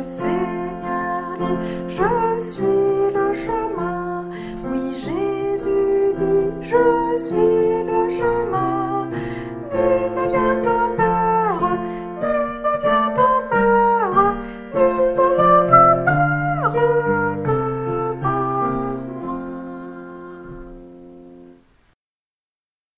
le Seigneur dit, je suis le chemin. Oui, Jésus dit, je suis